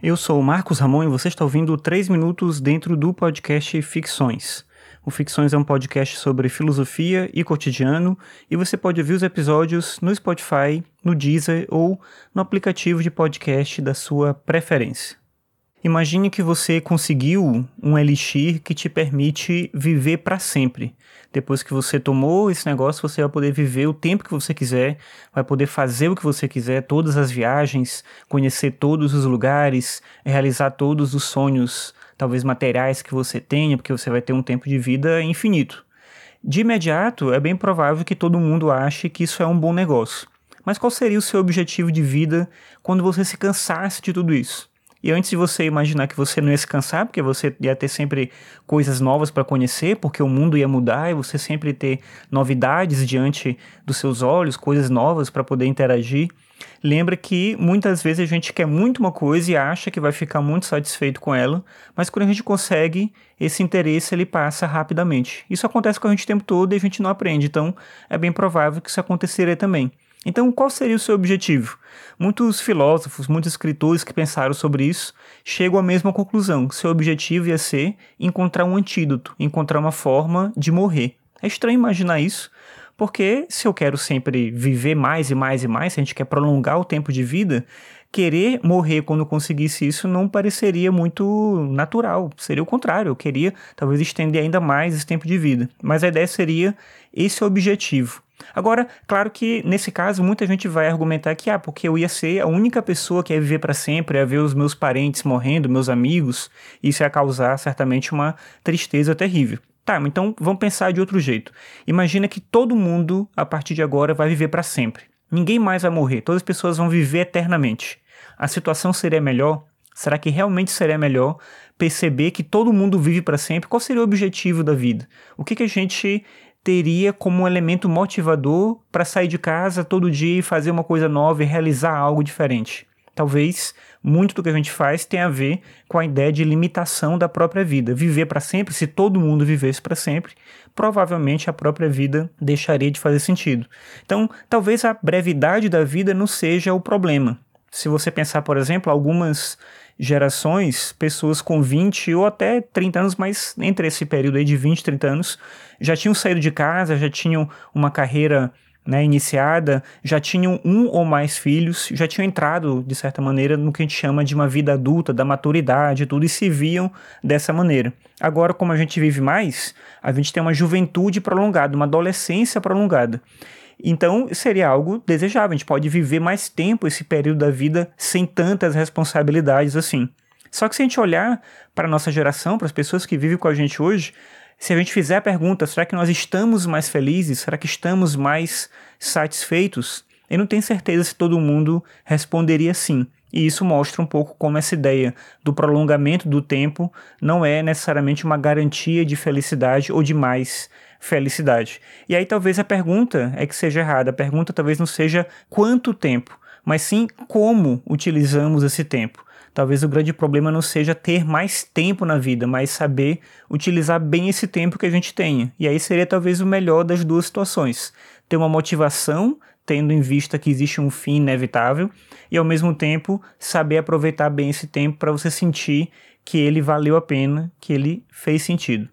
Eu sou o Marcos Ramon e você está ouvindo 3 minutos dentro do podcast Ficções. O Ficções é um podcast sobre filosofia e cotidiano e você pode ouvir os episódios no Spotify, no Deezer ou no aplicativo de podcast da sua preferência. Imagine que você conseguiu um elixir que te permite viver para sempre. Depois que você tomou esse negócio, você vai poder viver o tempo que você quiser, vai poder fazer o que você quiser, todas as viagens, conhecer todos os lugares, realizar todos os sonhos, talvez materiais que você tenha, porque você vai ter um tempo de vida infinito. De imediato, é bem provável que todo mundo ache que isso é um bom negócio. Mas qual seria o seu objetivo de vida quando você se cansasse de tudo isso? E antes de você imaginar que você não ia se cansar, porque você ia ter sempre coisas novas para conhecer, porque o mundo ia mudar e você sempre ter novidades diante dos seus olhos, coisas novas para poder interagir. Lembra que muitas vezes a gente quer muito uma coisa e acha que vai ficar muito satisfeito com ela, mas quando a gente consegue, esse interesse ele passa rapidamente. Isso acontece com a gente o tempo todo e a gente não aprende, então é bem provável que isso aconteceria também. Então, qual seria o seu objetivo? Muitos filósofos, muitos escritores que pensaram sobre isso chegam à mesma conclusão. Seu objetivo ia ser encontrar um antídoto, encontrar uma forma de morrer. É estranho imaginar isso, porque se eu quero sempre viver mais e mais e mais, se a gente quer prolongar o tempo de vida, querer morrer quando conseguisse isso não pareceria muito natural. Seria o contrário, eu queria talvez estender ainda mais esse tempo de vida. Mas a ideia seria esse objetivo. Agora, claro que nesse caso muita gente vai argumentar que ah, porque eu ia ser a única pessoa que ia viver para sempre, ia ver os meus parentes morrendo, meus amigos, isso ia causar certamente uma tristeza terrível. Tá, então vamos pensar de outro jeito. Imagina que todo mundo a partir de agora vai viver para sempre. Ninguém mais vai morrer, todas as pessoas vão viver eternamente. A situação seria melhor? Será que realmente seria melhor perceber que todo mundo vive para sempre? Qual seria o objetivo da vida? O que, que a gente teria como elemento motivador para sair de casa todo dia e fazer uma coisa nova e realizar algo diferente. Talvez muito do que a gente faz tenha a ver com a ideia de limitação da própria vida. Viver para sempre, se todo mundo vivesse para sempre, provavelmente a própria vida deixaria de fazer sentido. Então, talvez a brevidade da vida não seja o problema. Se você pensar, por exemplo, algumas gerações, pessoas com 20 ou até 30 anos, mas entre esse período aí de 20, 30 anos, já tinham saído de casa, já tinham uma carreira né, iniciada, já tinham um ou mais filhos, já tinham entrado, de certa maneira, no que a gente chama de uma vida adulta, da maturidade e tudo, e se viam dessa maneira. Agora, como a gente vive mais, a gente tem uma juventude prolongada, uma adolescência prolongada. Então, seria algo desejável. A gente pode viver mais tempo esse período da vida sem tantas responsabilidades assim. Só que se a gente olhar para a nossa geração, para as pessoas que vivem com a gente hoje, se a gente fizer a pergunta, será que nós estamos mais felizes? Será que estamos mais satisfeitos? Eu não tenho certeza se todo mundo responderia sim. E isso mostra um pouco como essa ideia do prolongamento do tempo não é necessariamente uma garantia de felicidade ou de mais felicidade. E aí talvez a pergunta é que seja errada. A pergunta talvez não seja quanto tempo, mas sim como utilizamos esse tempo. Talvez o grande problema não seja ter mais tempo na vida, mas saber utilizar bem esse tempo que a gente tenha. E aí seria talvez o melhor das duas situações. Ter uma motivação, tendo em vista que existe um fim inevitável, e ao mesmo tempo saber aproveitar bem esse tempo para você sentir que ele valeu a pena, que ele fez sentido.